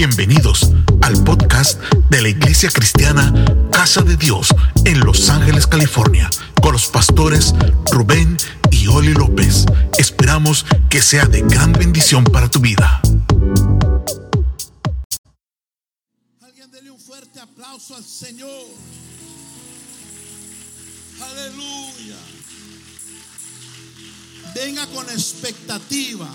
Bienvenidos al podcast de la Iglesia Cristiana Casa de Dios en Los Ángeles, California, con los pastores Rubén y Oli López. Esperamos que sea de gran bendición para tu vida. Alguien dele un fuerte aplauso al Señor. Aleluya. Venga con expectativa.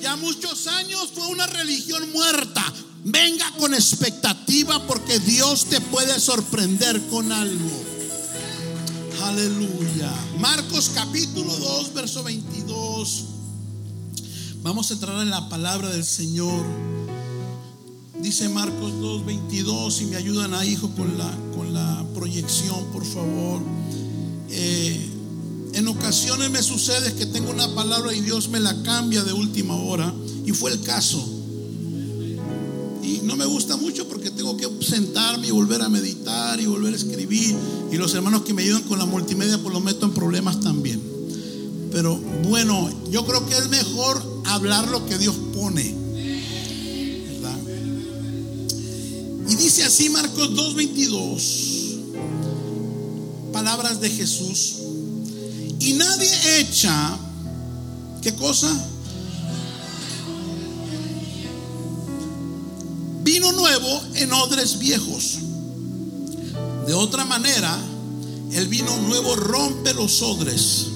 Ya muchos años fue una religión muerta. Venga con expectativa porque Dios te puede sorprender con algo. Aleluya. Marcos capítulo 2, verso 22. Vamos a entrar en la palabra del Señor. Dice Marcos 2, 22. Si me ayudan a hijo con la, con la proyección, por favor. Eh, en ocasiones me sucede que tengo una palabra y Dios me la cambia de última hora. Y fue el caso. Y no me gusta mucho porque tengo que sentarme y volver a meditar y volver a escribir. Y los hermanos que me ayudan con la multimedia, pues lo meto en problemas también. Pero bueno, yo creo que es mejor hablar lo que Dios pone. ¿Verdad? Y dice así Marcos 2.22. Palabras de Jesús. Y nadie echa, ¿qué cosa? Vino nuevo en odres viejos. De otra manera, el vino nuevo rompe los odres.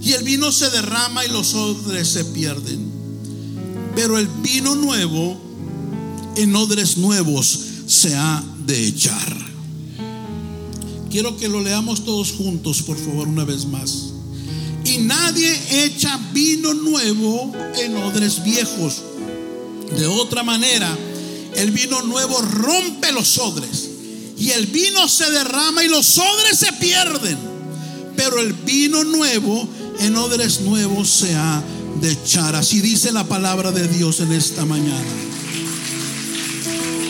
Y el vino se derrama y los odres se pierden. Pero el vino nuevo en odres nuevos se ha de echar. Quiero que lo leamos todos juntos, por favor, una vez más. Y nadie echa vino nuevo en odres viejos. De otra manera, el vino nuevo rompe los odres. Y el vino se derrama y los odres se pierden. Pero el vino nuevo en odres nuevos se ha de echar. Así dice la palabra de Dios en esta mañana.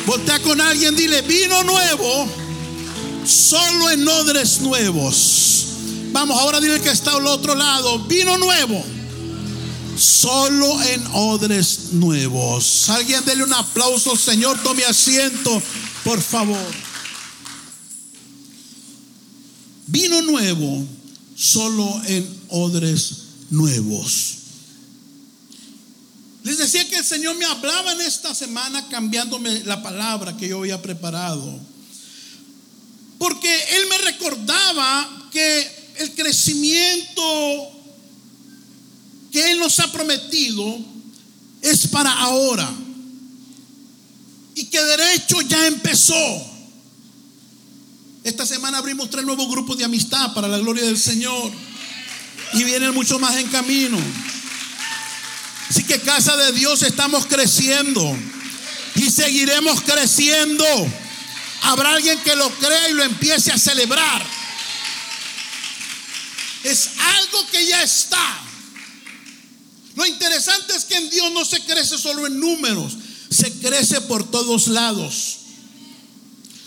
Voltea con alguien, dile, vino nuevo solo en odres nuevos. Vamos, ahora dile que está al otro lado. Vino nuevo. Solo en odres nuevos. Alguien dele un aplauso, Señor. Tome asiento, por favor. Vino nuevo. Solo en odres nuevos. Les decía que el Señor me hablaba en esta semana cambiándome la palabra que yo había preparado. Porque Él me recordaba que el crecimiento que Él nos ha prometido es para ahora. Y que derecho ya empezó. Esta semana abrimos tres nuevos grupos de amistad para la gloria del Señor. Y vienen mucho más en camino. Así que casa de Dios estamos creciendo. Y seguiremos creciendo. Habrá alguien que lo crea y lo empiece a celebrar. Es algo que ya está. Lo interesante es que en Dios no se crece solo en números, se crece por todos lados.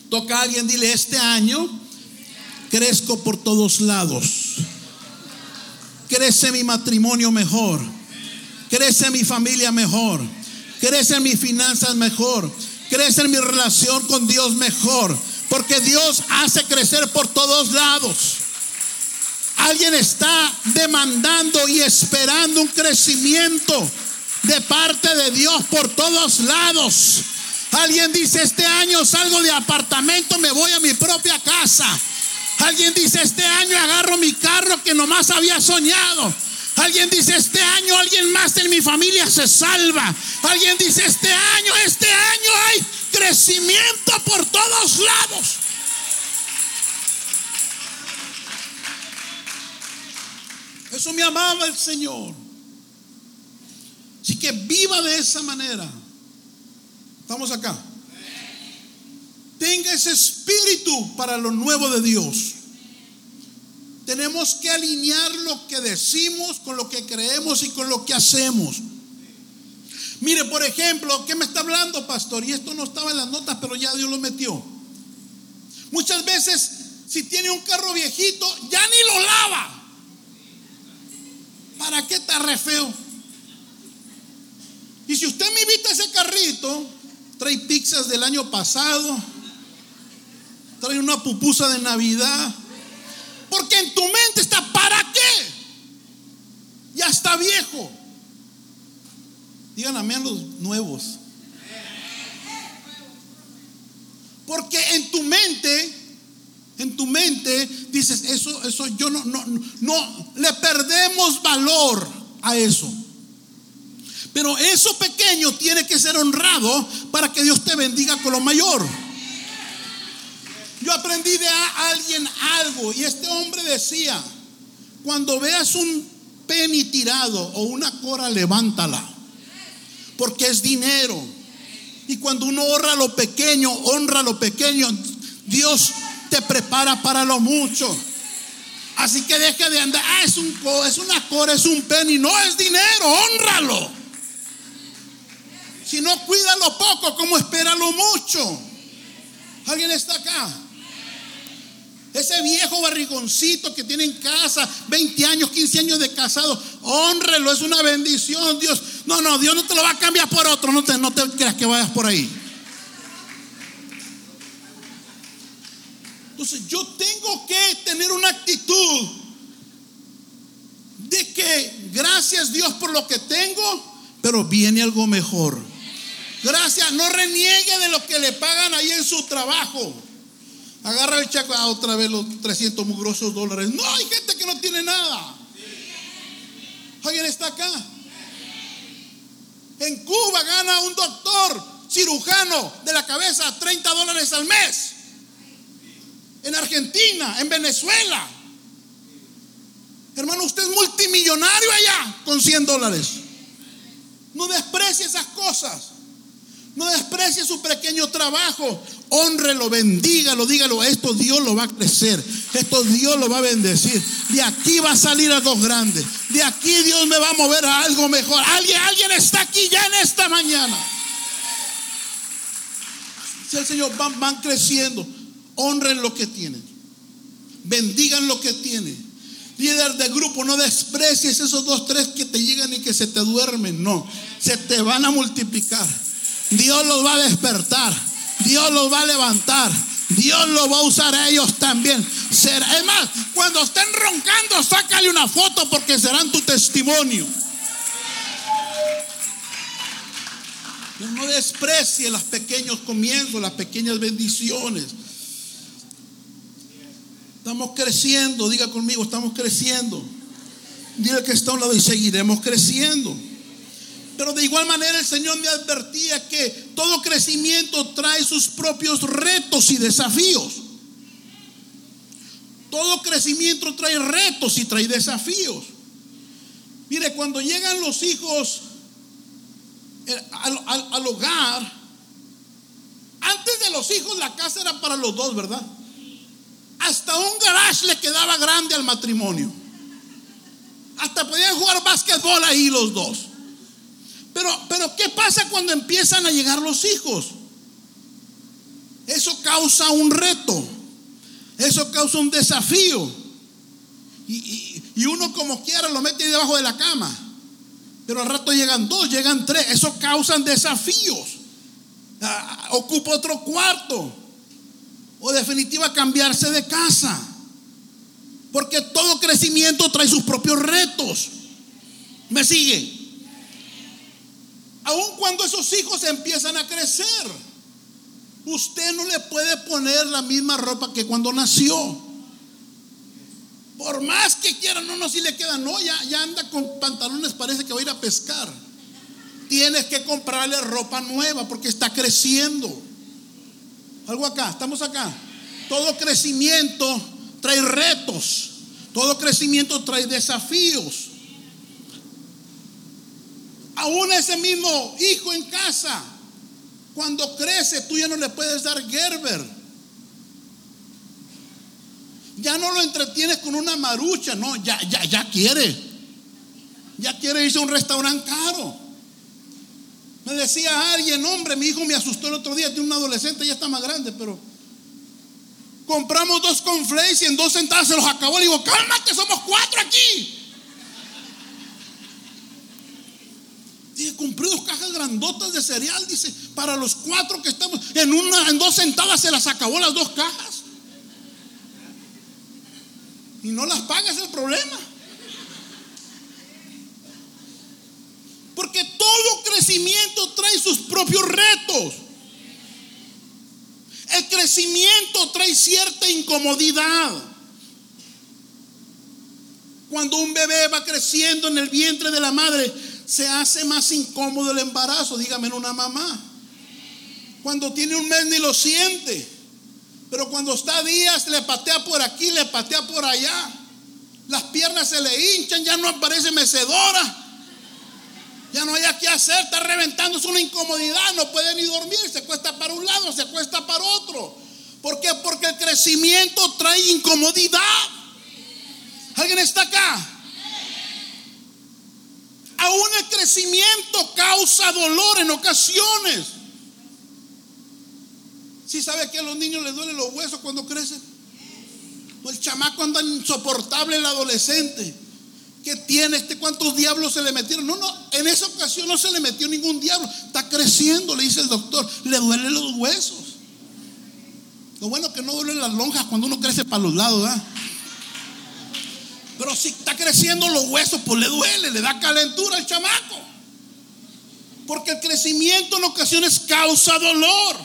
Toca a alguien, dile, este año crezco por todos lados. Crece mi matrimonio mejor. Crece mi familia mejor. Crece mis finanzas mejor. Crece mi relación con Dios mejor. Porque Dios hace crecer por todos lados. Alguien está demandando y esperando un crecimiento de parte de Dios por todos lados. Alguien dice, este año salgo de apartamento, me voy a mi propia casa. Alguien dice, este año agarro mi carro que nomás había soñado. Alguien dice, este año alguien más en mi familia se salva. Alguien dice, este año, este año hay crecimiento por todos lados. Eso me amaba el Señor. Así que viva de esa manera. Estamos acá. Tenga ese espíritu para lo nuevo de Dios. Tenemos que alinear lo que decimos con lo que creemos y con lo que hacemos. Mire, por ejemplo, ¿qué me está hablando, pastor? Y esto no estaba en las notas, pero ya Dios lo metió. Muchas veces, si tiene un carro viejito, ya ni lo lava. ¿Para qué está re feo? Y si usted me invita a ese carrito, trae pizzas del año pasado, trae una pupusa de Navidad, porque en tu mente está, ¿para qué? Ya está viejo. Díganme a los nuevos. Porque en tu mente, en tu mente dices, eso, eso yo no, no, no, le perdemos valor a eso. Pero eso pequeño tiene que ser honrado para que Dios te bendiga con lo mayor. Yo aprendí de alguien algo y este hombre decía, cuando veas un penny tirado o una cora, levántala porque es dinero. Y cuando uno honra lo pequeño, honra lo pequeño, Dios te prepara para lo mucho. Así que deje de andar, ah, es, un, es una cora, es un penny, no es dinero, honralo. Si no cuida lo poco, ¿cómo espera lo mucho? ¿Alguien está acá? Ese viejo barrigoncito que tiene en casa 20 años, 15 años de casado, honrelo, es una bendición, Dios. No, no, Dios no te lo va a cambiar por otro, no te, no te creas que vayas por ahí. Entonces yo tengo que tener una actitud de que gracias Dios por lo que tengo, pero viene algo mejor. Gracias, no reniegue de lo que le pagan ahí en su trabajo. Agarra el chaco, ah, otra vez los 300 mugrosos dólares. No, hay gente que no tiene nada. ¿Alguien está acá? En Cuba gana un doctor cirujano de la cabeza 30 dólares al mes. En Argentina, en Venezuela. Hermano, usted es multimillonario allá con 100 dólares. No desprecie esas cosas. No desprecie su pequeño trabajo. Honrelo, bendígalo, dígalo. Esto Dios lo va a crecer. Esto Dios lo va a bendecir. De aquí va a salir algo grande. De aquí Dios me va a mover a algo mejor. Alguien, alguien está aquí ya en esta mañana. Si el Señor van, van creciendo. Honren lo que tienen. Bendigan lo que tienen. Líder de grupo, no desprecies esos dos, tres que te llegan y que se te duermen. No, se te van a multiplicar. Dios los va a despertar. Dios los va a levantar. Dios los va a usar a ellos también. Es más, cuando estén roncando, sácale una foto porque serán tu testimonio. No desprecie los pequeños comienzos, las pequeñas bendiciones. Estamos creciendo, diga conmigo, estamos creciendo. Dile que está a un lado y seguiremos creciendo. Pero de igual manera el Señor me advertía que todo crecimiento trae sus propios retos y desafíos. Todo crecimiento trae retos y trae desafíos. Mire, cuando llegan los hijos eh, al, hogar, antes de los hijos la casa era para los dos, ¿verdad? Hasta un garage le quedaba grande al matrimonio. Hasta podían jugar básquetbol ahí los dos. Pero, ¿qué pasa cuando empiezan a llegar los hijos? Eso causa un reto. Eso causa un desafío. Y, y, uno como quiera lo mete debajo de la cama. Pero al rato llegan dos, llegan tres. Eso causa desafíos. Ah, ocupa otro cuarto. O definitiva cambiarse de casa. Porque todo crecimiento trae sus propios retos. ¿Me sigue? Aun cuando esos hijos empiezan a crecer, usted no le puede poner la misma ropa que cuando nació. Por más que quiera, no, no, si le queda, no, ya, ya anda con pantalones, parece que va a ir a pescar. Tienes que comprarle ropa nueva porque está creciendo. Algo acá, estamos acá. Todo crecimiento trae retos, todo crecimiento trae desafíos aún ese mismo hijo en casa, cuando crece, tú ya no le puedes dar Gerber. Ya no lo entretienes con una marucha, no, ya, ya, ya quiere. Ya quiere irse a un restaurante caro. Me decía alguien, hombre, mi hijo me asustó el otro día, tiene un adolescente, ya está más grande, pero compramos dos conflays y en dos sentadas se los acabó. Le digo, cálmate, somos cuatro aquí. Oye, compré dos cajas grandotas de cereal, dice, para los cuatro que estamos. En una, en dos sentadas se las acabó las dos cajas. Y no las pagas el problema. Porque todo crecimiento trae sus propios retos. El crecimiento trae cierta incomodidad. Cuando un bebé va creciendo en el vientre de la madre, se hace más incómodo el embarazo, dígame una mamá. Cuando tiene un mes ni lo siente. Pero cuando está días, le patea por aquí, le patea por allá. Las piernas se le hinchan, ya no aparece mecedora. Ya no hay qué hacer, está reventando, es una incomodidad, no puede ni dormir, se cuesta para un lado, se cuesta para otro. ¿Por qué? Porque el crecimiento trae incomodidad. ¿Alguien está acá? Aún el crecimiento causa dolor en ocasiones. Si ¿Sí sabe que a los niños les duelen los huesos cuando crecen? O el chamaco anda insoportable el adolescente. ¿Qué tiene este? ¿Cuántos diablos se le metieron? No, no, en esa ocasión no se le metió ningún diablo. Está creciendo, le dice el doctor. Le duelen los huesos. Lo bueno que no duelen las lonjas cuando uno crece para los lados, Pero si está creciendo los huesos, pues le duele, le da calentura al chamaco. Porque el crecimiento en ocasiones causa dolor.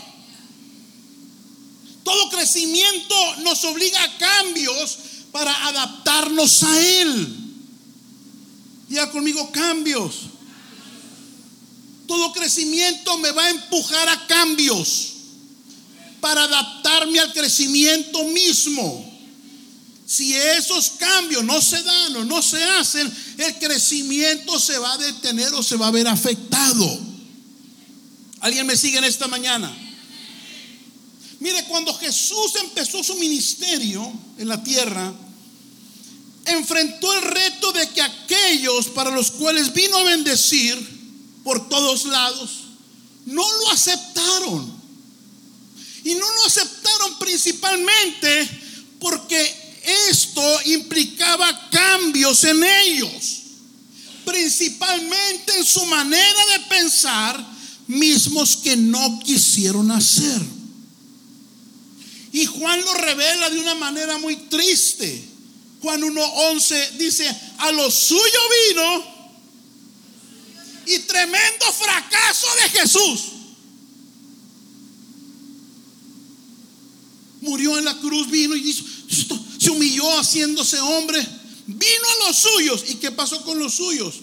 Todo crecimiento nos obliga a cambios para adaptarnos a él. Ya conmigo cambios. Todo crecimiento me va a empujar a cambios para adaptarme al crecimiento mismo. Si esos cambios no se dan o no se hacen, el crecimiento se va a detener o se va a ver afectado. ¿Alguien me sigue en esta mañana? Mire, cuando Jesús empezó su ministerio en la tierra, enfrentó el reto de que aquellos para los cuales vino a bendecir por todos lados, no lo aceptaron. Y no lo aceptaron principalmente porque esto implicaba cambios en ellos, principalmente en su manera de pensar, mismos que no quisieron hacer. Y Juan lo revela de una manera muy triste. Juan 1.11 dice, a lo suyo vino y tremendo fracaso de Jesús. Murió en la cruz, vino y hizo, se humilló haciéndose hombre. Vino a los suyos. ¿Y qué pasó con los suyos?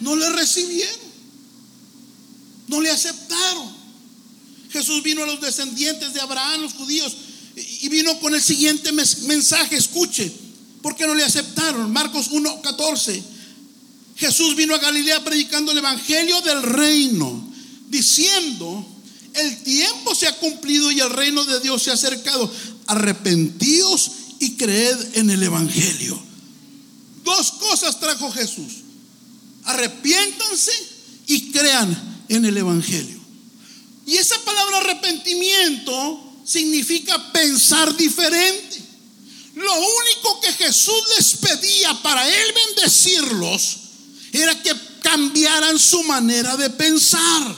No le recibieron. No le aceptaron. Jesús vino a los descendientes de Abraham, los judíos, y vino con el siguiente mensaje. Escuche, ¿Por qué no le aceptaron? Marcos 1:14. Jesús vino a Galilea predicando el evangelio del reino, diciendo, el tiempo se ha cumplido y el reino de Dios se ha acercado. Arrepentíos y creed en el evangelio. Dos cosas trajo Jesús. Arrepiéntanse y crean en el evangelio. Y esa palabra arrepentimiento significa pensar diferente. Lo único que Jesús les pedía para él bendecirlos era que cambiaran su manera de pensar.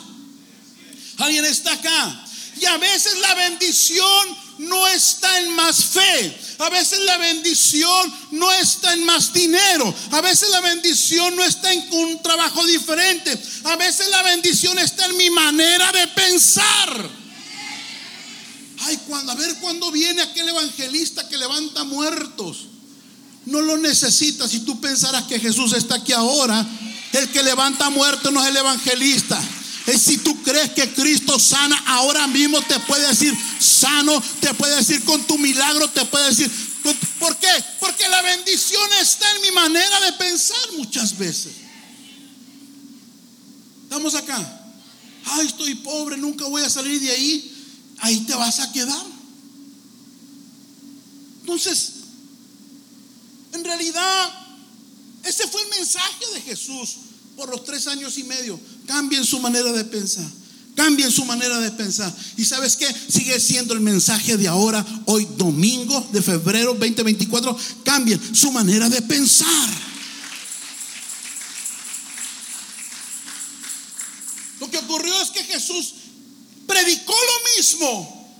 ¿Alguien está acá? Y a veces la bendición no está en más fe. A veces la bendición no está en más dinero. A veces la bendición no está en un trabajo diferente. A veces la bendición está en mi manera de pensar. Ay, cuando, a ver cuándo viene aquel evangelista que levanta muertos. No lo necesitas si tú pensarás que Jesús está aquí ahora. El que levanta muertos no es el evangelista. Si tú crees que Cristo sana, ahora mismo te puede decir sano, te puede decir con tu milagro, te puede decir. ¿Por qué? Porque la bendición está en mi manera de pensar muchas veces. Estamos acá. Ay, estoy pobre, nunca voy a salir de ahí ahí te vas a quedar. Entonces, en realidad, ese fue el mensaje de Jesús por los tres años y medio. Cambien su manera de pensar. Cambien su manera de pensar. ¿Y sabes qué? Sigue siendo el mensaje de ahora, hoy domingo de febrero 2024. Cambien su manera de pensar. ocurrió es que Jesús predicó lo mismo,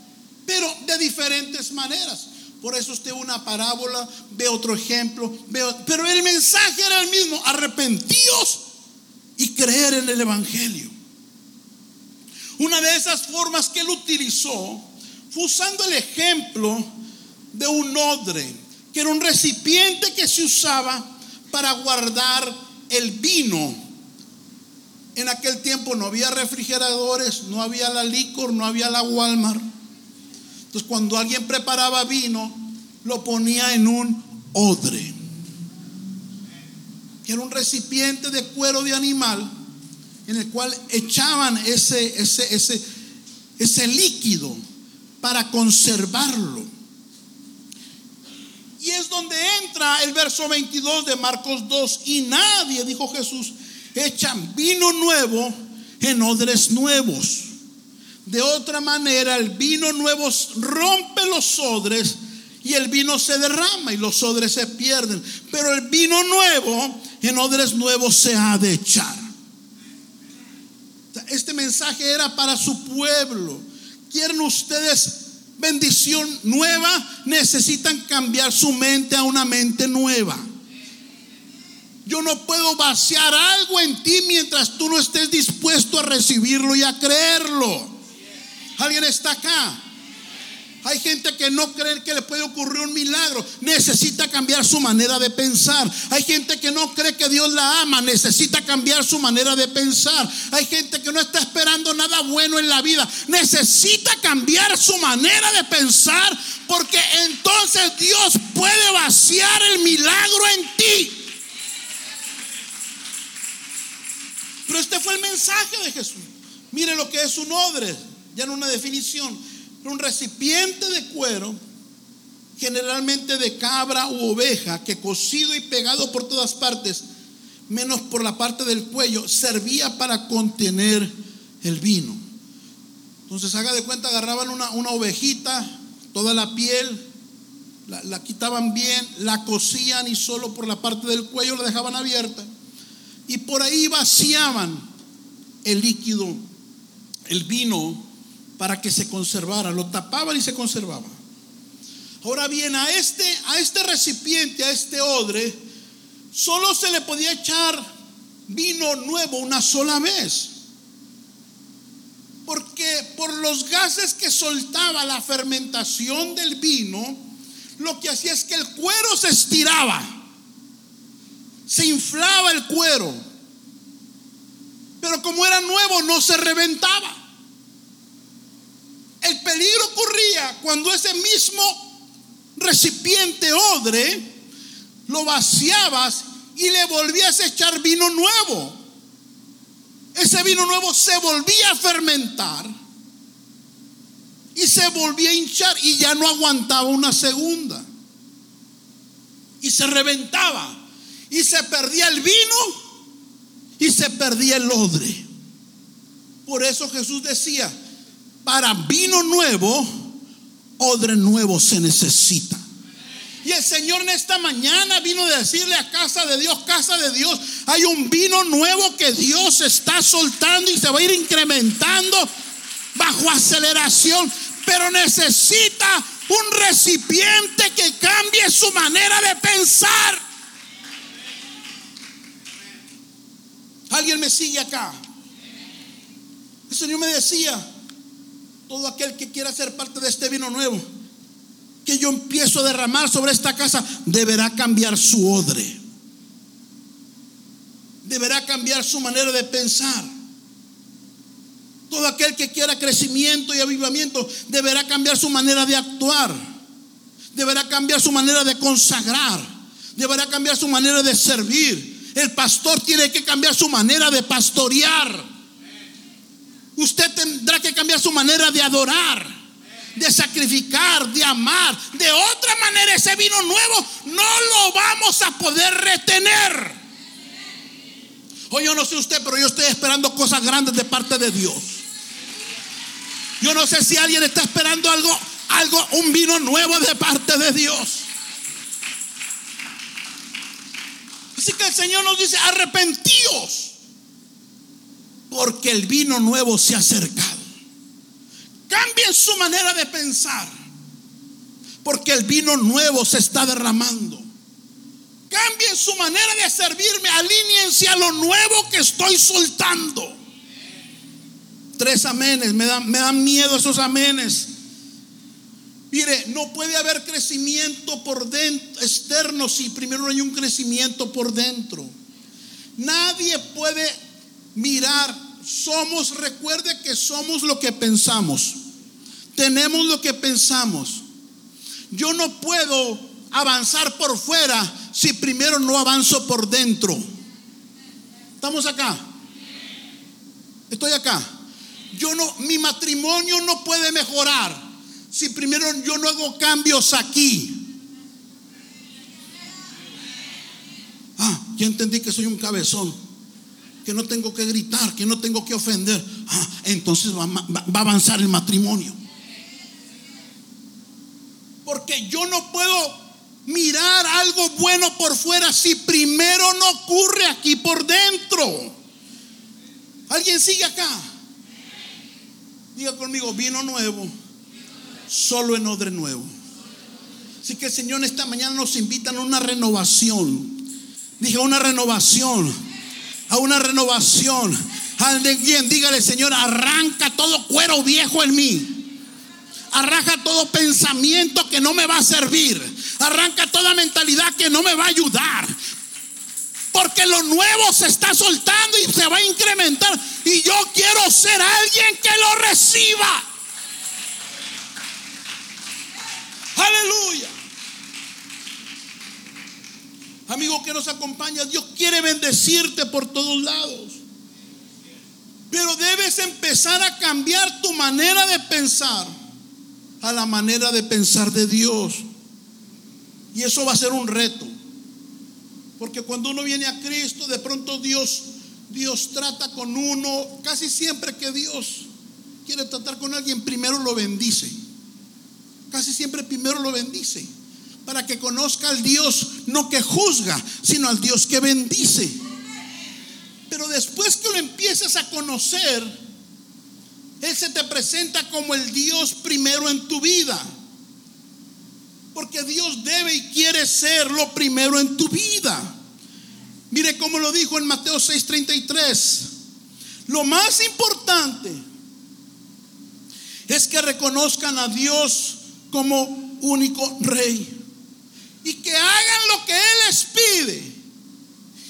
pero de diferentes maneras. Por eso usted una parábola, ve otro ejemplo, pero el mensaje era el mismo, arrepentíos y creer en el Evangelio. Una de esas formas que él utilizó fue usando el ejemplo de un odre, que era un recipiente que se usaba para guardar el vino. En aquel tiempo no había refrigeradores, no había la licor, no había la Walmart. Entonces cuando alguien preparaba vino, lo ponía en un odre, era un recipiente de cuero de animal en el cual echaban ese, ese, ese, ese líquido para conservarlo. Y es donde entra el verso 22 de Marcos 2. Y nadie, dijo Jesús, echan vino nuevo en odres nuevos. De otra manera, el vino nuevo rompe los odres y el vino se derrama y los odres se pierden. Pero el vino nuevo en odres nuevos se ha de echar. Este mensaje era para su pueblo. ¿Quieren ustedes bendición nueva? Necesitan cambiar su mente a una mente nueva. Yo no puedo vaciar algo en ti mientras tú no estés dispuesto a recibirlo y a creerlo. ¿Alguien está acá? Hay gente que no cree que le puede ocurrir un milagro. Necesita cambiar su manera de pensar. Hay gente que no cree que Dios la ama. Necesita cambiar su manera de pensar. Hay gente que no está esperando nada bueno en la vida. Necesita cambiar su manera de pensar porque entonces Dios puede vaciar el milagro en ti. Pero este fue el mensaje de Jesús. Mire lo que es un odre, ya en una definición un recipiente de cuero, generalmente de cabra u oveja, que cosido y pegado por todas partes, menos por la parte del cuello, servía para contener el vino. Entonces, haga de cuenta, agarraban una, ovejita, toda la piel, la, la, quitaban bien, la cosían y solo por la parte del cuello la dejaban abierta. Y por ahí vaciaban el líquido, el vino para que se conservara. Lo tapaban y se conservaba. Ahora bien, a este, a este recipiente, a este odre, solo se le podía echar vino nuevo una sola vez. Porque por los gases que soltaba la fermentación del vino, lo que hacía es que el cuero se estiraba, se inflaba el cuero. Pero como era nuevo, no se reventaba. El peligro ocurría cuando ese mismo recipiente odre lo vaciabas y le volvías a echar vino nuevo. Ese vino nuevo se volvía a fermentar y se volvía a hinchar y ya no aguantaba una segunda. Y se reventaba y se perdía el vino y se perdía el odre. Por eso Jesús decía, para vino nuevo, odre nuevo se necesita. Y el Señor en esta mañana vino a decirle a casa de Dios, casa de Dios, hay un vino nuevo que Dios está soltando y se va a ir incrementando bajo aceleración, pero necesita un recipiente que cambie su manera de pensar. ¿Alguien me sigue acá? El Señor me decía, todo aquel que quiera ser parte de este vino nuevo, que yo empiezo a derramar sobre esta casa, deberá cambiar su odre. Deberá cambiar su manera de pensar. Todo aquel que quiera crecimiento y avivamiento deberá cambiar su manera de actuar. Deberá cambiar su manera de consagrar. Deberá cambiar su manera de servir. El pastor tiene que cambiar su manera de pastorear. Usted tendrá que cambiar su manera de adorar, de sacrificar, de amar. De otra manera ese vino nuevo no lo vamos a poder retener. Hoy yo no sé usted, pero yo estoy esperando cosas grandes de parte de Dios. Yo no sé si alguien está esperando algo, algo, un vino nuevo de parte de Dios. Así que el Señor nos dice, arrepentíos porque el vino nuevo se ha acercado. Cambien su manera de pensar, porque el vino nuevo se está derramando. Cambien su manera de servirme, alíñense a lo nuevo que estoy soltando. Tres amenes, me dan, me miedo esos amenes. Mire, no puede haber crecimiento por dentro, externo, si primero no hay un crecimiento por dentro. Nadie puede mirar, somos, recuerde que somos lo que pensamos. Tenemos lo que pensamos. Yo no puedo avanzar por fuera si primero no avanzo por dentro. ¿Estamos acá? Estoy acá. Yo no, mi matrimonio no puede mejorar si primero yo no hago cambios aquí. Ah, ya entendí que soy un cabezón, que no tengo que gritar, que no tengo que ofender. Ah, entonces va, a avanzar el matrimonio. Porque yo no puedo mirar algo bueno por fuera si primero no ocurre aquí por dentro. ¿Alguien sigue acá? Diga conmigo, vino nuevo, solo en odre nuevo. Así que el Señor esta mañana nos invita a una renovación. Dije, una renovación, a una renovación. Alguien dígale, Señor, arranca todo cuero viejo en mí. Arranca todo pensamiento que no me va a servir. Arranca toda mentalidad que no me va a ayudar. Porque lo nuevo se está soltando y se va a incrementar. Y yo quiero ser alguien que lo reciba. Aleluya. Amigo que nos acompaña, Dios quiere bendecirte por todos lados. Pero debes empezar a cambiar tu manera de pensar a la manera de pensar de Dios. Y eso va a ser un reto. Porque cuando uno viene a Cristo, de pronto Dios, Dios trata con uno, casi siempre que Dios quiere tratar con alguien, primero lo bendice. Casi siempre primero lo bendice. Para que conozca al Dios no que juzga, sino al Dios que bendice. Pero después que lo empieces a conocer, Él se te presenta como el Dios primero en tu vida. Porque Dios debe y quiere ser lo primero en tu vida. Mire cómo lo dijo en Mateo 6:33. Lo más importante es que reconozcan a Dios como único rey y que hagan lo que Él les pide.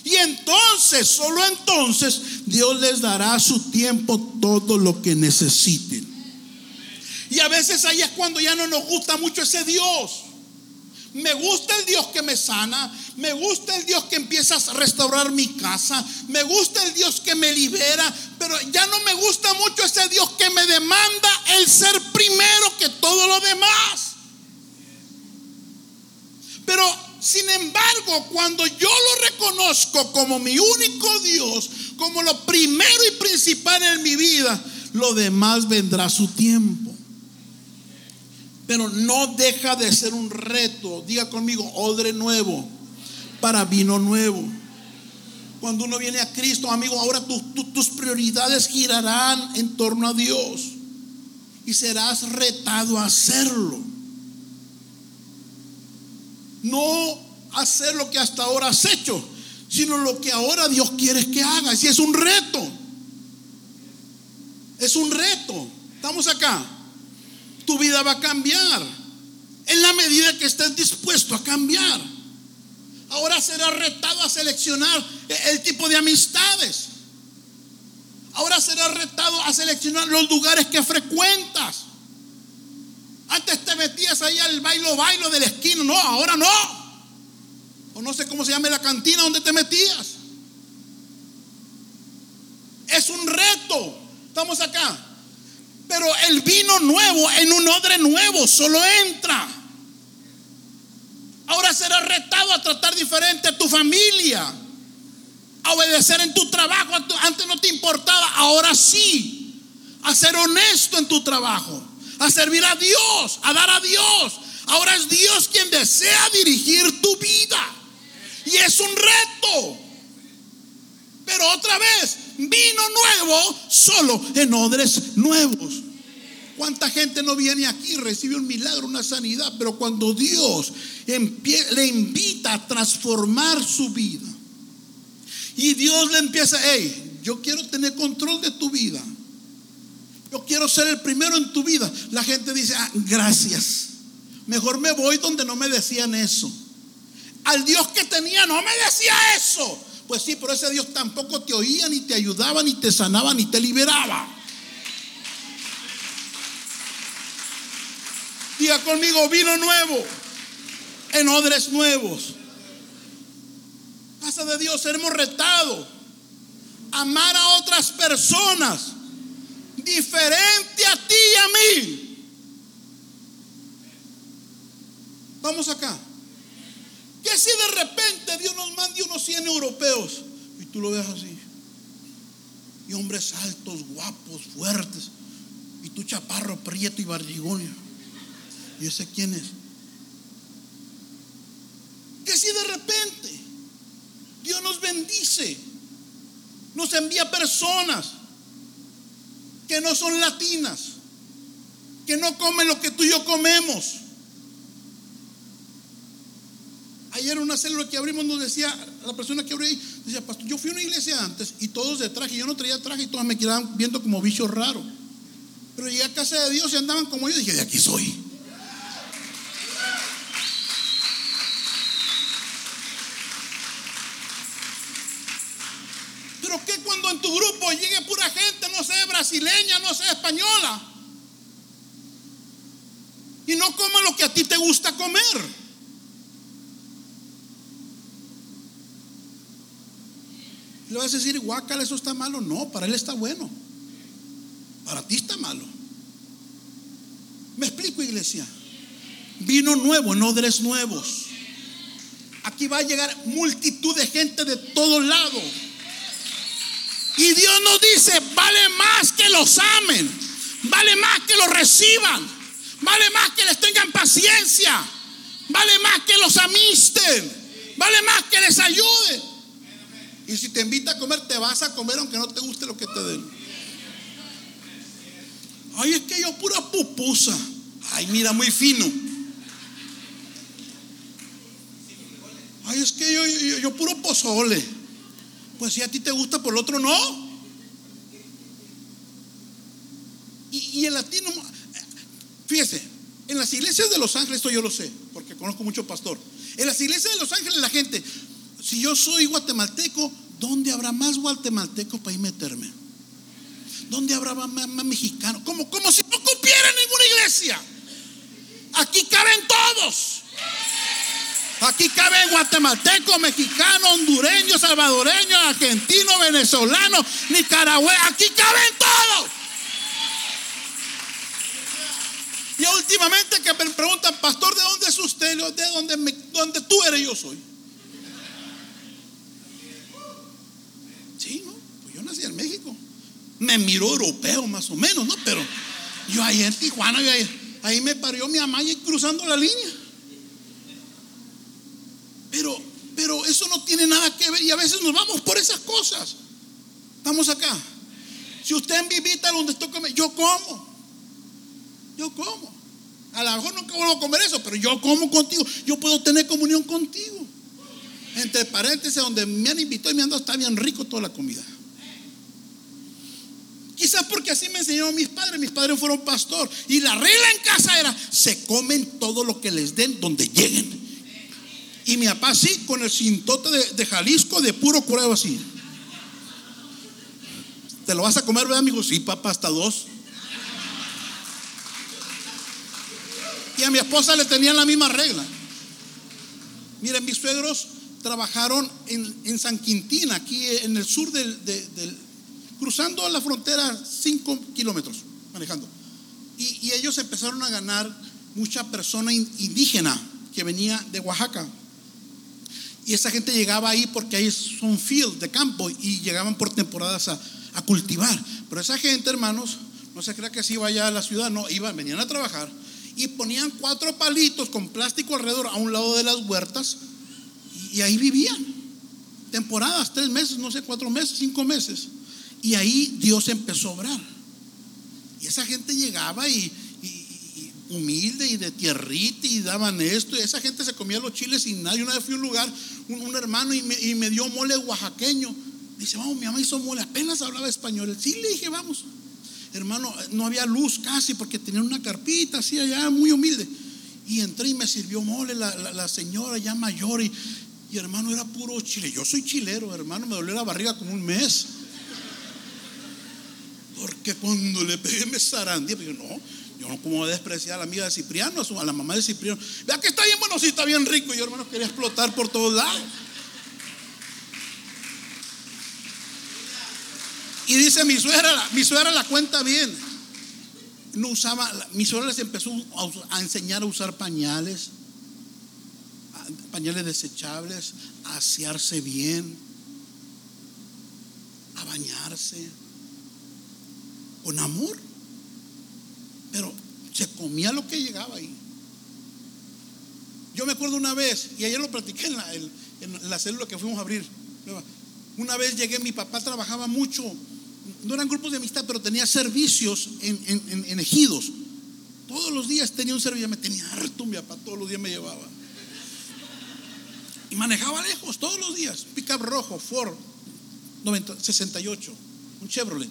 Y entonces, solo entonces, Dios les dará a su tiempo todo lo que necesiten. Y a veces ahí es cuando ya no nos gusta mucho ese Dios. Me gusta el Dios que me sana. Me gusta el Dios que empieza a restaurar mi casa. Me gusta el Dios que me libera. Pero ya no me gusta mucho ese Dios que me demanda el ser primero que todo lo demás. Pero sin embargo, cuando yo lo reconozco como mi único Dios, como lo primero y principal en mi vida, lo demás vendrá a su tiempo. Pero no deja de ser un reto. Diga conmigo, odre nuevo para vino nuevo. Cuando uno viene a Cristo, amigo, ahora tus prioridades girarán en torno a Dios. Y serás retado a hacerlo. No hacer lo que hasta ahora has hecho, sino lo que ahora Dios quiere que hagas. Y es un reto. Es un reto. Estamos acá tu vida va a cambiar en la medida que estés dispuesto a cambiar. Ahora serás retado a seleccionar el tipo de amistades. Ahora serás retado a seleccionar los lugares que frecuentas. Antes te metías ahí al bailo bailo del esquina. No, ahora no. O no sé cómo se llama la cantina donde te metías. Es un reto. Estamos acá. Pero el vino nuevo en un odre nuevo solo entra. Ahora serás retado a tratar diferente a tu familia, a obedecer en tu trabajo. Antes no te importaba, ahora sí. A ser honesto en tu trabajo, a servir a Dios, a dar a Dios. Ahora es Dios quien desea dirigir tu vida. Y es un reto. Pero otra vez, vino nuevo solo en odres nuevos. ¿Cuánta gente no viene aquí, recibe un milagro, una sanidad? Pero cuando Dios le invita a transformar su vida y Dios le empieza, hey, yo quiero tener control de tu vida. Yo quiero ser el primero en tu vida. La gente dice, ah, gracias. Mejor me voy donde no me decían eso. Al Dios que tenía no me decía eso. Pues sí, pero ese Dios tampoco te oía, ni te ayudaba, ni te sanaba, ni te liberaba. Diga conmigo, vino nuevo en odres nuevos. Casa de Dios, seremos retados. Amar a otras personas diferente a ti y a mí. Vamos acá. Que si de repente Dios nos mande unos 100 europeos y tú lo ves así? Y hombres altos, guapos, fuertes. Y tú chaparro, prieto y barrigón. ¿Y ese quién es? Que si de repente Dios nos bendice, nos envía personas que no son latinas, que no comen lo que tú y yo comemos. Ayer una célula que abrimos nos decía, la persona que abrió ahí, decía, pastor, yo fui a una iglesia antes y todos de traje, yo no traía traje y todos me quedaban viendo como bicho raro. Pero llegué a casa de Dios y andaban como yo dije, de aquí soy. Llegue pura gente, no sé, brasileña, no sé, española. Y no coma lo que a ti te gusta comer. Le vas a decir, guácala, eso está malo. No, para él está bueno. Para ti está malo. Me explico, iglesia. Vino nuevo, no odres nuevos. Aquí va a llegar multitud de gente de todos lados. Y Dios nos dice, vale más que los amen, vale más que los reciban, vale más que les tengan paciencia, vale más que los amisten, vale más que les ayuden. Y si te invita a comer, te vas a comer aunque no te guste lo que te den. Ay, es que yo pura pupusa. Ay, mira, muy fino. Ay, es que yo, yo, yo puro pozole. Pues si a ti te gusta, por el otro no. Y, el latino, fíjese, en las iglesias de Los Ángeles, esto yo lo sé, porque conozco mucho pastor. En las iglesias de Los Ángeles la gente, si yo soy guatemalteco, ¿dónde habrá más guatemaltecos para ir meterme? ¿Dónde habrá más, más mexicanos? Como, como si no cupiera ninguna iglesia. Aquí caben todos. Aquí caben guatemalteco, mexicano, hondureño, salvadoreño, argentino, venezolano, nicaragüense. Aquí caben todos. Y últimamente que me preguntan, pastor, ¿de dónde es usted? De dónde, donde tú eres, yo soy. Sí, ¿no? Pues yo nací en México. Me miró europeo más o menos, ¿no? Pero yo ahí en Tijuana, ahí, me parió mi y cruzando la línea. Pero, eso no tiene nada que ver y a veces nos vamos por esas cosas. Estamos acá. Si usted me invita donde estoy comiendo, yo como. Yo como. A lo mejor nunca vuelvo a comer eso, pero yo como contigo. Yo puedo tener comunión contigo. Entre paréntesis, donde me han invitado y me han dado, está bien rico toda la comida. Quizás porque así me enseñaron mis padres. Mis padres fueron pastor. Y la regla en casa era: se comen todo lo que les den donde lleguen. Y mi papá sí, con el cintote de, Jalisco de puro curado así. ¿Te lo vas a comer, verdad, amigo? Sí, papá, hasta dos. Y a mi esposa le tenían la misma regla. Miren, mis suegros trabajaron en, San Quintín, aquí en el sur del, cruzando la frontera cinco kilómetros, manejando. Y, y, ellos empezaron a ganar mucha persona indígena que venía de Oaxaca. Y esa gente llegaba ahí porque ahí son fields de campo y llegaban por temporadas a, cultivar. Pero esa gente, hermanos, no se crea que así vaya a la ciudad, no, iban, venían a trabajar y ponían cuatro palitos con plástico alrededor a un lado de las huertas y, ahí vivían. Temporadas, tres meses, no sé, cuatro meses, cinco meses. Y ahí Dios empezó a obrar. Y esa gente llegaba y, humilde y de tierrita y daban esto. Y esa gente se comía los chiles sin nada. Y una vez fui a un lugar, un, hermano, y me, dio mole oaxaqueño. Dice, vamos, mi mamá hizo mole. Apenas hablaba español. Sí, le dije, vamos. Hermano, no había luz casi porque tenían una carpita así allá, muy humilde. Y entré y me sirvió mole la, señora ya mayor. Y, y hermano, era puro chile. Yo soy chilero, hermano, me dolió la barriga como un mes. Porque cuando le pegué me zarandía, pero no, yo no como despreciar a la amiga de Cipriano, a la mamá de Cipriano. Vea que está bien bueno, sí, está bien rico. Y yo, hermano, quería explotar por todos lados. Y dice mi suegra, mi suegra la cuenta bien. No usaba, mi suegra les empezó a, enseñar a usar pañales, pañales desechables, a asearse bien, a bañarse con amor. Pero se comía lo que llegaba ahí. Yo me acuerdo una vez, y ayer lo platiqué en la, en la célula que fuimos a abrir. Una vez llegué, mi papá trabajaba mucho, no eran grupos de amistad, pero tenía servicios en, ejidos. Todos los días tenía un servicio, me tenía harto mi papá, todos los días me llevaba. Y manejaba lejos, todos los días. Pickup rojo, Ford 68, un Chevrolet,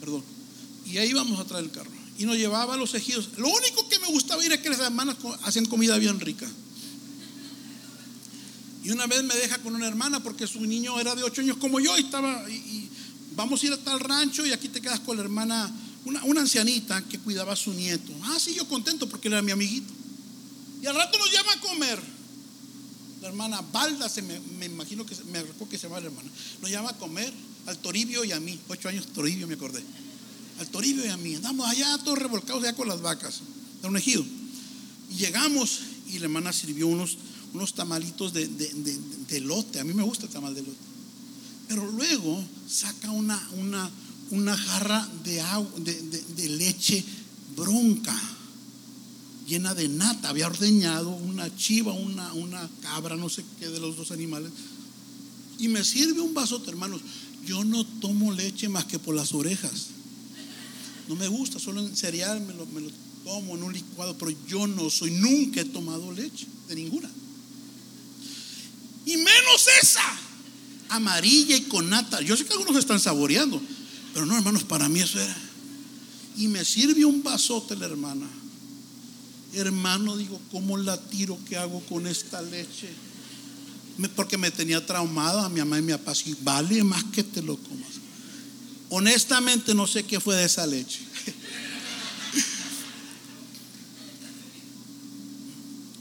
perdón. Y ahí íbamos a traer el carro. Y nos llevaba a los ejidos. Lo único que me gustaba ir es que las hermanas hacían comida bien rica. Y una vez me deja con una hermana porque su niño era de 8 años como yo y estaba. Y, vamos a ir a tal rancho y aquí te quedas con la hermana, una, ancianita que cuidaba a su nieto. Ah, sí, yo contento porque él era mi amiguito. Y al rato nos llama a comer. La hermana Balda, se me, me imagino que me recuerdo que se llama la hermana. Nos llama a comer al Toribio y a mí. Ocho años Toribio, me acordé al Toribio y a mí. Andamos allá todos revolcados ya con las vacas de un ejido. Y llegamos y la hermana sirvió unos, unos tamalitos de, de, lote. A mí me gusta el tamal de lote. Pero luego saca una, una, una jarra de, agua, de, leche bronca, llena de nata. Había ordeñado una chiva, una, una cabra, no sé qué de los dos animales. Y me sirve un vaso, hermanos. Yo no tomo leche más que por las orejas. No me gusta, solo en cereal me lo, tomo en un licuado, pero yo no soy, nunca he tomado leche, de ninguna. Y menos esa, amarilla y con nata. Yo sé que algunos están saboreando, pero no, hermanos, para mí eso era. Y me sirve un vasote la hermana. Hermano, digo, ¿cómo la tiro? ¿Qué hago con esta leche? Porque me tenía traumada a mi mamá y mi papá. Si vale más que te lo comas. Honestamente no sé qué fue de esa leche.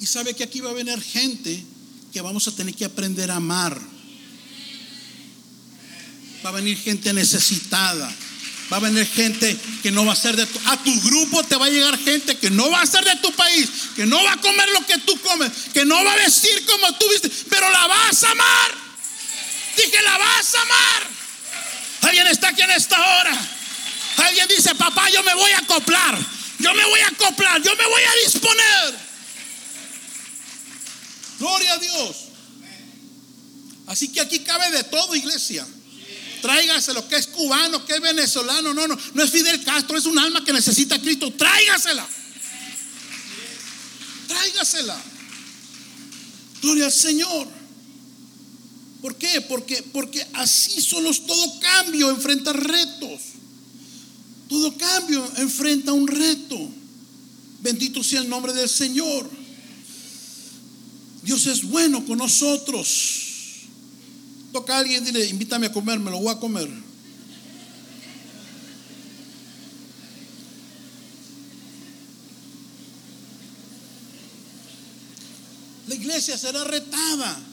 y sabe que aquí va a venir gente que vamos a tener que aprender a amar. Va a venir gente necesitada. Va a venir gente que no va a ser de tu... A tu grupo te va a llegar gente que no va a ser de tu país, que no va a comer lo que tú comes, que no va a vestir como tú vistes, pero la vas a amar. Dije, la vas a amar. Alguien está aquí en esta hora. Alguien dice, papá, yo me voy a acoplar. Yo me voy a acoplar. Yo me voy a disponer. Gloria a Dios. Así que aquí cabe de todo, iglesia. Tráigase lo que es cubano, que es venezolano. No, no, no es Fidel Castro, es un alma que necesita a Cristo. Tráigasela. Tráigasela. Gloria al Señor. ¿Por qué? Porque, porque así solo todo cambio enfrenta retos. Todo cambio enfrenta un reto. Bendito sea el nombre del Señor. Dios es bueno con nosotros. Toca a alguien y dile, invítame a comer, me lo voy a comer. La iglesia será retada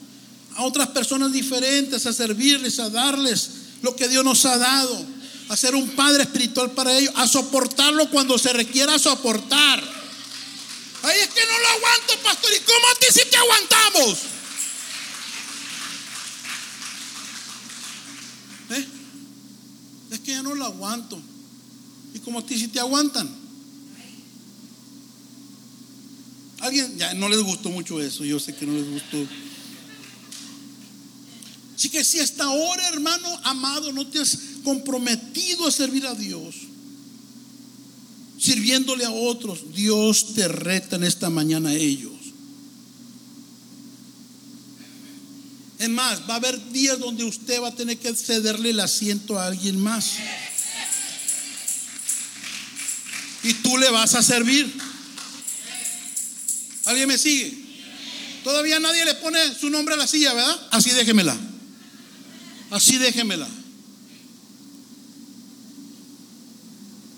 a otras personas diferentes, a servirles, a darles lo que Dios nos ha dado, a ser un padre espiritual para ellos, a soportarlo cuando se requiera soportar. Ay, es que no lo aguanto, pastor. ¿Y cómo ti sí te aguantamos? ¿Eh? Es que ya no lo aguanto. ¿Y cómo a ti sí te aguantan? Alguien ya no les gustó mucho eso. Yo sé que no les gustó. Así que si hasta ahora, hermano amado, no te has comprometido a servir a Dios, sirviéndole a otros, Dios te reta en esta mañana a ellos. Es más, va a haber días donde usted va a tener que cederle el asiento a alguien más. Y tú le vas a servir. ¿Alguien me sigue? Todavía nadie le pone su nombre a la silla, ¿verdad? Así déjemela. Así déjemela.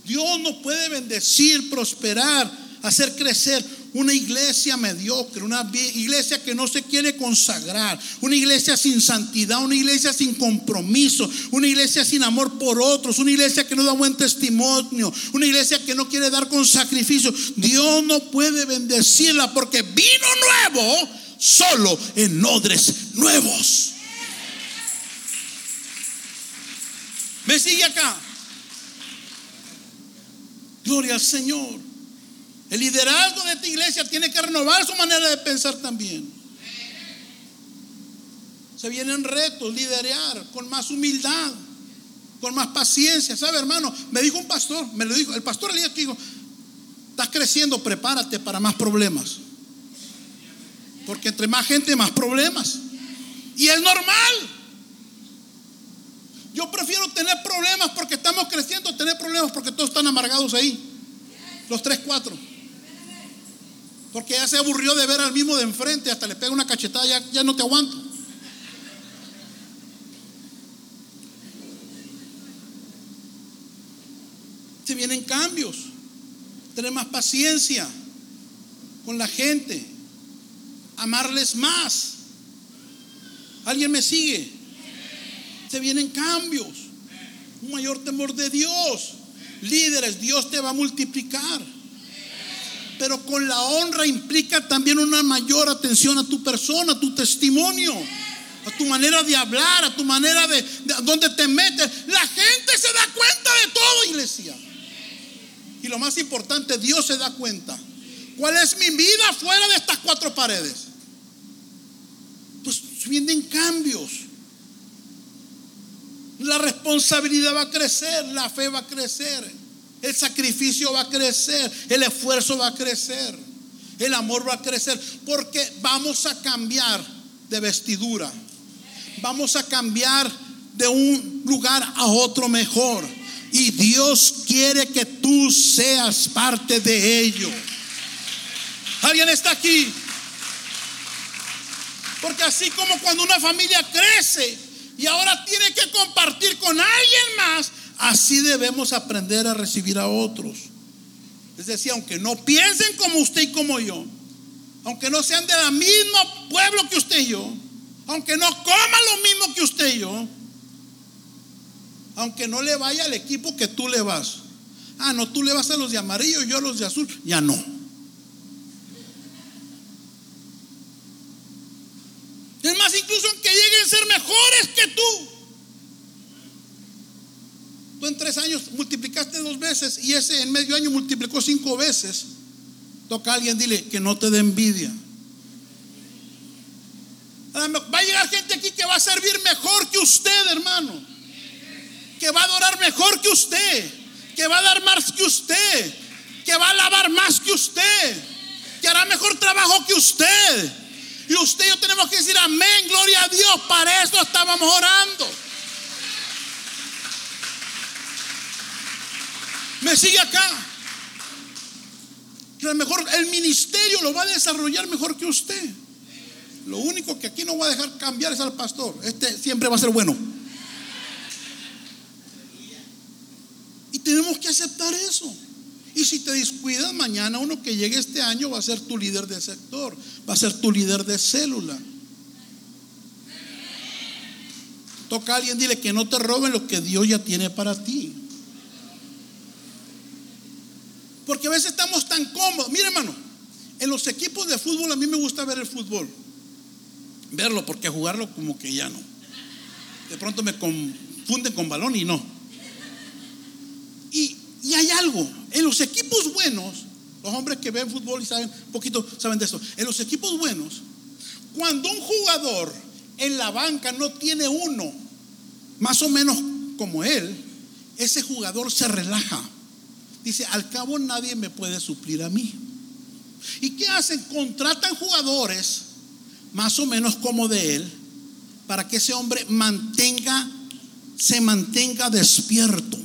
Dios nos puede bendecir, prosperar, hacer crecer una iglesia mediocre, una iglesia que no se quiere consagrar, una iglesia sin santidad, una iglesia sin compromiso, una iglesia sin amor por otros, una iglesia que no da buen testimonio, una iglesia que no quiere dar con sacrificio. Dios no puede bendecirla porque vino nuevo solo en odres nuevos. ¿Me sigue acá? Gloria al Señor. El liderazgo de esta iglesia tiene que renovar su manera de pensar también. Se vienen retos, liderar con más humildad, con más paciencia. ¿Sabe, hermano? Me dijo un pastor, me lo dijo, el pastor le dijo, estás creciendo, prepárate para más problemas. Porque entre más gente, más problemas. Y es normal. Yo prefiero tener problemas porque estamos creciendo, tener problemas porque todos están amargados ahí. Los tres, cuatro. Porque ya se aburrió de ver al mismo de enfrente, hasta le pega una cachetada, ya, ya no te aguanto. Se vienen cambios, tener más paciencia con la gente, amarles más. ¿Alguien me sigue? Se vienen cambios, un mayor temor de Dios. Líderes, Dios te va a multiplicar. Pero con la honra implica también una mayor atención a tu persona, a tu testimonio, a tu manera de hablar, a tu manera de, de donde te metes. La gente se da cuenta de todo, iglesia. Y lo más importante, Dios se da cuenta. ¿Cuál es mi vida fuera de estas cuatro paredes? Pues vienen cambios. La responsabilidad va a crecer, la fe va a crecer, el sacrificio va a crecer, el esfuerzo va a crecer, el amor va a crecer, porque vamos a cambiar de vestidura, vamos a cambiar de un lugar a otro mejor. Y Dios quiere que tú seas parte de ello. ¿Alguien está aquí? Porque así como cuando una familia crece y ahora tiene que compartir con alguien más, así debemos aprender a recibir a otros. Es decir, aunque no piensen como usted y como yo, aunque no sean del mismo pueblo que usted y yo, aunque no coman lo mismo que usted y yo, aunque no le vaya al equipo que tú le vas. Ah, no, tú le vas a los de amarillo yo a los de azul. Ya no. Es más, incluso aunque lleguen a ser mejores tú. Tú en tres años multiplicaste dos veces y ese en medio año multiplicó cinco veces. Toca a alguien, dile que no te dé envidia. Va a llegar gente aquí que va a servir mejor que usted, hermano. Que va a adorar mejor que usted. Que va a dar más que usted. Que va a lavar más que usted. Que hará mejor trabajo que usted. Y usted y yo tenemos que decir amén, gloria a Dios. Para eso estábamos orando. Me sigue acá. Lo mejor el ministerio lo va a desarrollar mejor que usted. Lo único que aquí no va a dejar cambiar es al pastor. Este siempre va a ser bueno. Y tenemos que aceptar eso. Y si te descuidas mañana, uno que llegue este año va a ser tu líder de sector, va a ser tu líder de célula. Toca a alguien, dile que no te roben lo que Dios ya tiene para ti. Porque a veces estamos tan cómodos. Mire, hermano, en los equipos de fútbol a mí me gusta ver el fútbol. Verlo, porque jugarlo como que ya no. De pronto me confunden con balón y no. Y, y hay algo. En los equipos buenos, los hombres que ven fútbol y saben un poquito saben de eso. En los equipos buenos, cuando un jugador en la banca no tiene uno más o menos como él, ese jugador se relaja. Dice, al cabo nadie me puede suplir a mí. ¿Y qué hacen? Contratan jugadores más o menos como de él para que ese hombre mantenga, se mantenga despierto.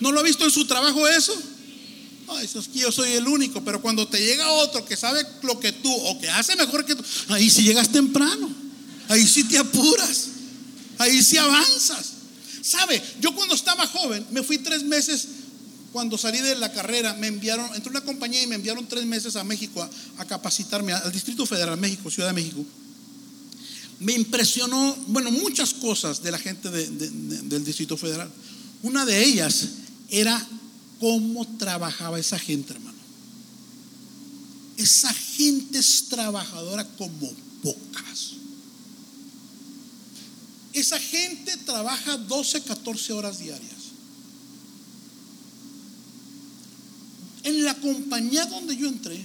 ¿No lo ha visto en su trabajo eso? eso es que yo soy el único, pero cuando te llega otro que sabe lo que tú o que hace mejor que tú, ahí sí llegas temprano, ahí sí te apuras, ahí sí avanzas. ¿Sabe? Yo cuando estaba joven, me fui tres meses, cuando salí de la carrera, me enviaron, entré una compañía y me enviaron tres meses a México a, capacitarme, al Distrito Federal, México, Ciudad de México. Me impresionó, bueno, muchas cosas de la gente del Distrito Federal. Una de ellas era cómo trabajaba esa gente, hermano. Esa gente es trabajadora como pocas. Esa gente trabaja 12, 14 horas diarias. En la compañía donde yo entré,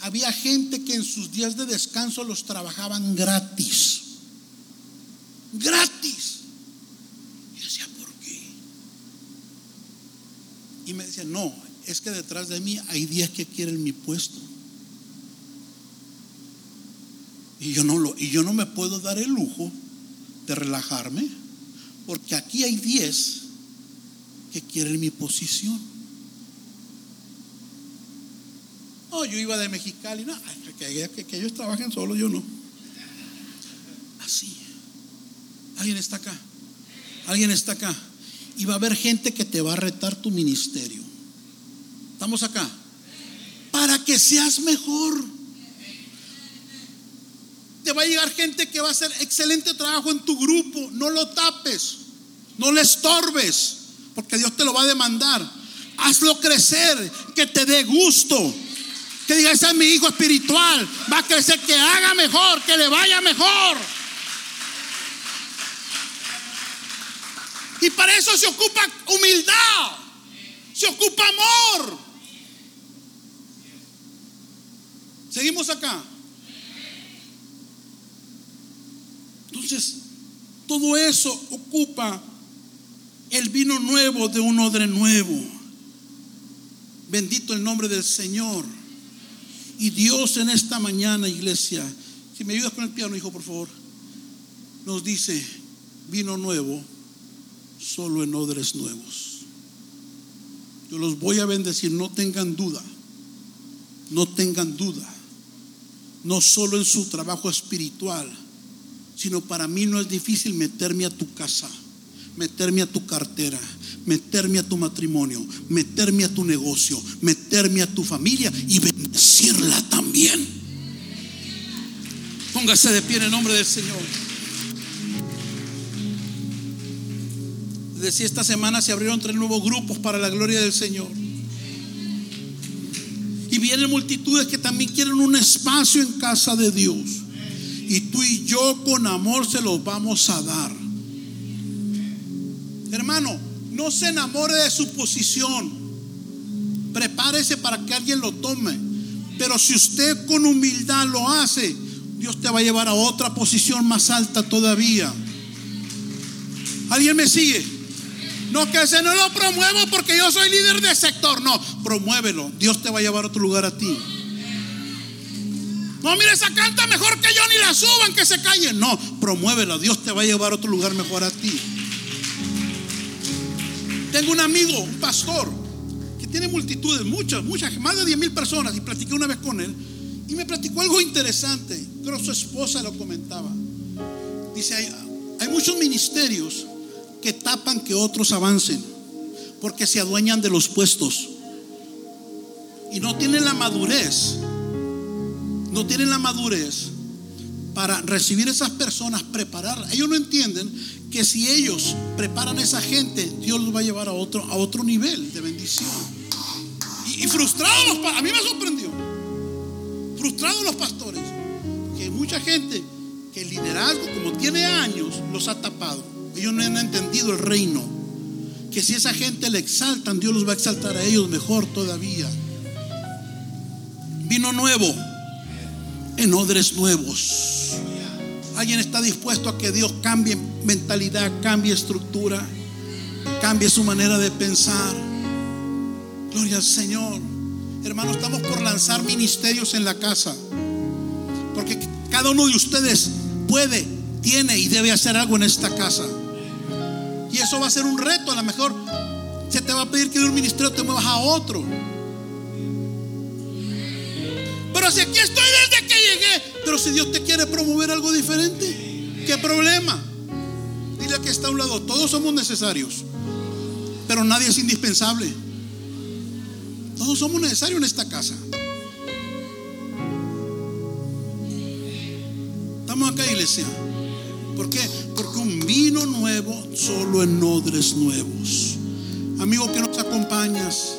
había gente que en sus días de descanso los trabajaban gratis. Gratis. Y decía, ¿por qué? No, es que detrás de mí hay días que quieren mi puesto. Y yo no lo, y yo no me puedo dar el lujo de relajarme, porque aquí hay 10 que quieren mi posición. No, yo iba de Mexicali, no, que, ellos trabajen solo, yo no. Así. ¿Alguien está acá? ¿Alguien está acá? Y va a haber gente que te va a retar tu ministerio. ¿Estamos acá? Para que seas mejor va a llegar gente que va a hacer excelente trabajo en tu grupo. No lo tapes, no le estorbes, porque Dios te lo va a demandar. Hazlo crecer, que te dé gusto. Que diga, ese es mi hijo espiritual. Va a crecer, que haga mejor, que le vaya mejor. Y para eso se ocupa humildad, se ocupa amor. Seguimos acá. Entonces, todo eso ocupa el vino nuevo de un odre nuevo. Bendito el nombre del Señor. Y Dios en esta mañana, iglesia, si me ayudas con el piano, hijo, por favor, nos dice, vino nuevo, solo en odres nuevos. Yo los voy a bendecir, no tengan duda, no tengan duda, no solo en su trabajo espiritual, sino para mí no es difícil meterme a tu casa, meterme a tu cartera, meterme a tu matrimonio, meterme a tu negocio, meterme a tu familia y bendecirla también. Póngase de pie en el nombre del Señor. Decía esta semana se abrieron tres nuevos grupos para la gloria del Señor. Vienen multitudes que también quieren un espacio en casa de Dios y tú y yo con amor se los vamos a dar. Hermano, no se enamore de su posición. Prepárese para que alguien lo tome. Pero si usted con humildad lo hace, Dios te va a llevar a otra posición más alta todavía. ¿Alguien me sigue? No, que se no lo promuevo porque yo soy líder de sector. No, promuévelo. Dios te va a llevar a otro lugar a ti. No, mire, esa canta mejor que yo, ni la suban, que se callen. No, promuévela, Dios te va a llevar a otro lugar mejor a ti. Tengo un amigo, un pastor, que tiene multitudes, muchas, muchas, más de 10 mil personas, y platiqué una vez con él, y me platicó algo interesante, creo su esposa lo comentaba. Dice, hay muchos ministerios que tapan que otros avancen, porque se adueñan de los puestos, y no tienen la madurez no tienen la madurez para recibir esas personas, prepararlas. Ellos no entienden que si ellos preparan a esa gente, Dios los va a llevar a otro, a otro nivel de bendición. Y, frustrados los a mí me sorprendió. Frustrados los pastores. Que mucha gente que el liderazgo, como tiene años, los ha tapado. Ellos no han entendido el reino. Que si esa gente le exaltan, Dios los va a exaltar a ellos mejor todavía. Vino nuevo en odres nuevos. ¿Alguien está dispuesto a que Dios cambie mentalidad, cambie estructura, cambie su manera de pensar. Gloria al Señor. Hermano, estamos por lanzar ministerios en la casa. Porque cada uno de ustedes puede, tiene y debe hacer algo en esta casa. Y eso va a ser un reto. A lo mejor se te va a pedir que de un ministerio te muevas a otro. Pero si aquí estoy desde que llegué. Pero si Dios te quiere promover algo diferente, ¿qué problema? Dile que está a un lado. Todos somos necesarios. Pero nadie es indispensable. Todos somos necesarios en esta casa. Estamos acá, iglesia. ¿Por qué? Porque un vino nuevo solo en odres nuevos. Amigo que nos acompañas,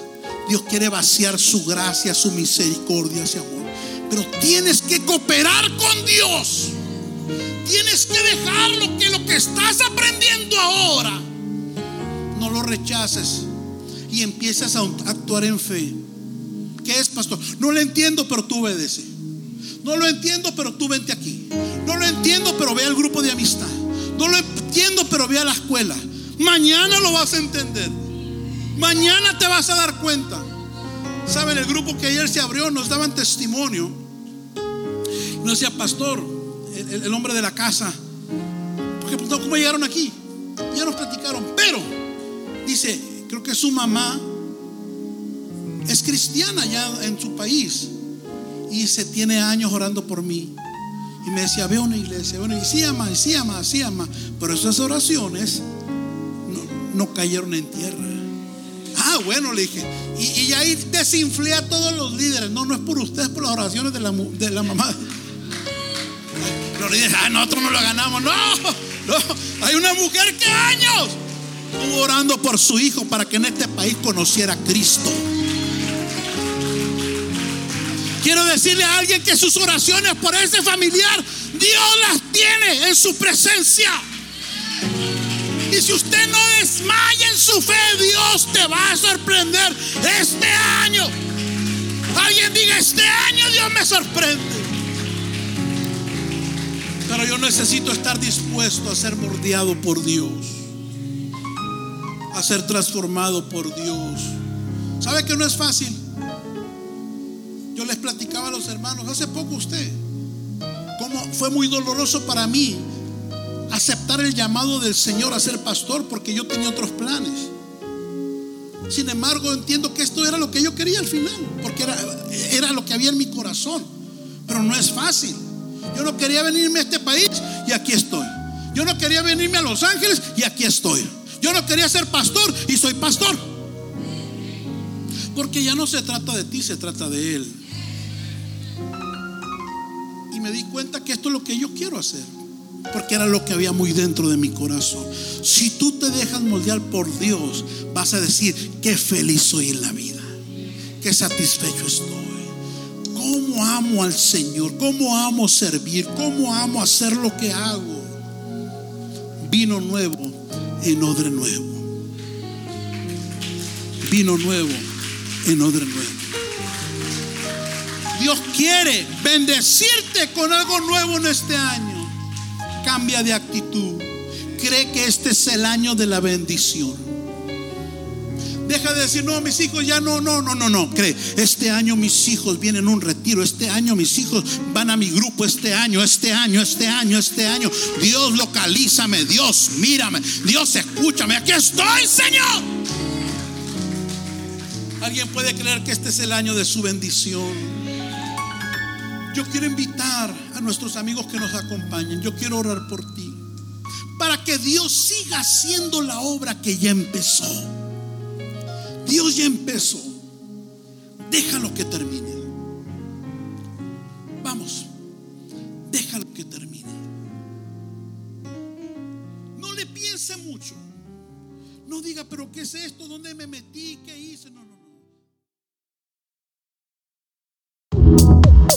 Dios quiere vaciar su gracia, su misericordia, ese amor. Pero tienes que cooperar con Dios. Tienes que dejar lo que lo que estás aprendiendo ahora. No lo rechaces y empiezas a actuar en fe. ¿Qué es, pastor? No lo entiendo, pero tú obedece. No lo entiendo, pero tú vente aquí. No lo entiendo, pero ve al grupo de amistad. No lo entiendo, pero ve a la escuela. Mañana lo vas a entender. Mañana te vas a dar cuenta. Saben, el grupo que ayer se abrió nos daban testimonio. Nos decía, pastor, el, hombre de la casa. Porque, pues, ¿cómo llegaron aquí? Ya nos platicaron. Pero, dice, creo que su mamá es cristiana ya en su país y se tiene años orando por mí. Y me decía, ve a una iglesia, bueno, y sí ama, y sí ama, sí ama. Pero esas oraciones no, cayeron en tierra. Ah, bueno, le dije. Y, y, ahí desinflé a todos los líderes. No, no es por ustedes, por las oraciones de la, de la mamá. Los líderes, ah, nosotros no lo ganamos. No, no. Hay una mujer que años estuvo orando por su hijo para que en este país conociera a Cristo. Quiero decirle a alguien que sus oraciones por ese familiar, Dios las tiene en su presencia. Y si usted no desmaya en su fe, Dios te va a sorprender este año. Alguien diga, este año Dios me sorprende. Pero yo necesito estar dispuesto a ser mordiado por Dios. A ser transformado por Dios. ¿Sabe que no es fácil? Yo les platicaba a los hermanos hace poco usted cómo fue muy doloroso para mí aceptar el llamado del Señor a ser pastor porque yo tenía otros planes. Sin embargo, entiendo que esto era lo que yo quería al final, porque era, era lo que había en mi corazón. Pero no es fácil. Yo no quería venirme a este país y aquí estoy. Yo no quería venirme a Los Ángeles y aquí estoy. Yo no quería ser pastor y soy pastor. Porque ya no se trata de ti, se trata de Él me di cuenta que esto es lo que yo quiero hacer. Porque era lo que había muy dentro de mi corazón. Si tú te dejas moldear por Dios, vas a decir, qué feliz soy en la vida. Qué satisfecho estoy. Cómo amo al Señor. Cómo amo servir. Cómo amo hacer lo que hago. Vino nuevo en odre nuevo. Vino nuevo en odre nuevo. Dios quiere bendecirte con algo nuevo en este año. Cambia de actitud. Cree que este es el año de la bendición. Deja de decir, no, mis hijos ya no, no, no, no, no. Cree, este año mis hijos vienen a un retiro. Este año mis hijos van a mi grupo. Este año, este año, este año, este año. Dios localízame. Dios mírame. Dios escúchame. Aquí estoy, Señor. ¿Alguien puede creer que este es el año de su bendición? Yo quiero invitar a nuestros amigos que nos acompañen. Yo quiero orar por ti. Para que Dios siga haciendo la obra que ya empezó. Dios ya empezó. Déjalo que termine. Vamos. Déjalo que termine. No le piense mucho. No diga, pero ¿qué es esto? ¿Dónde me metí? ¿Qué hice? No, no.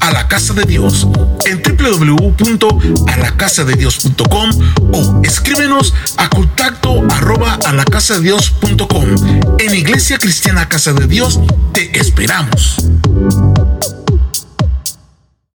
A la Casa de Dios en www.alacasadedios.com o escríbenos a contacto arroba a la casa de. En Iglesia Cristiana Casa de Dios te esperamos.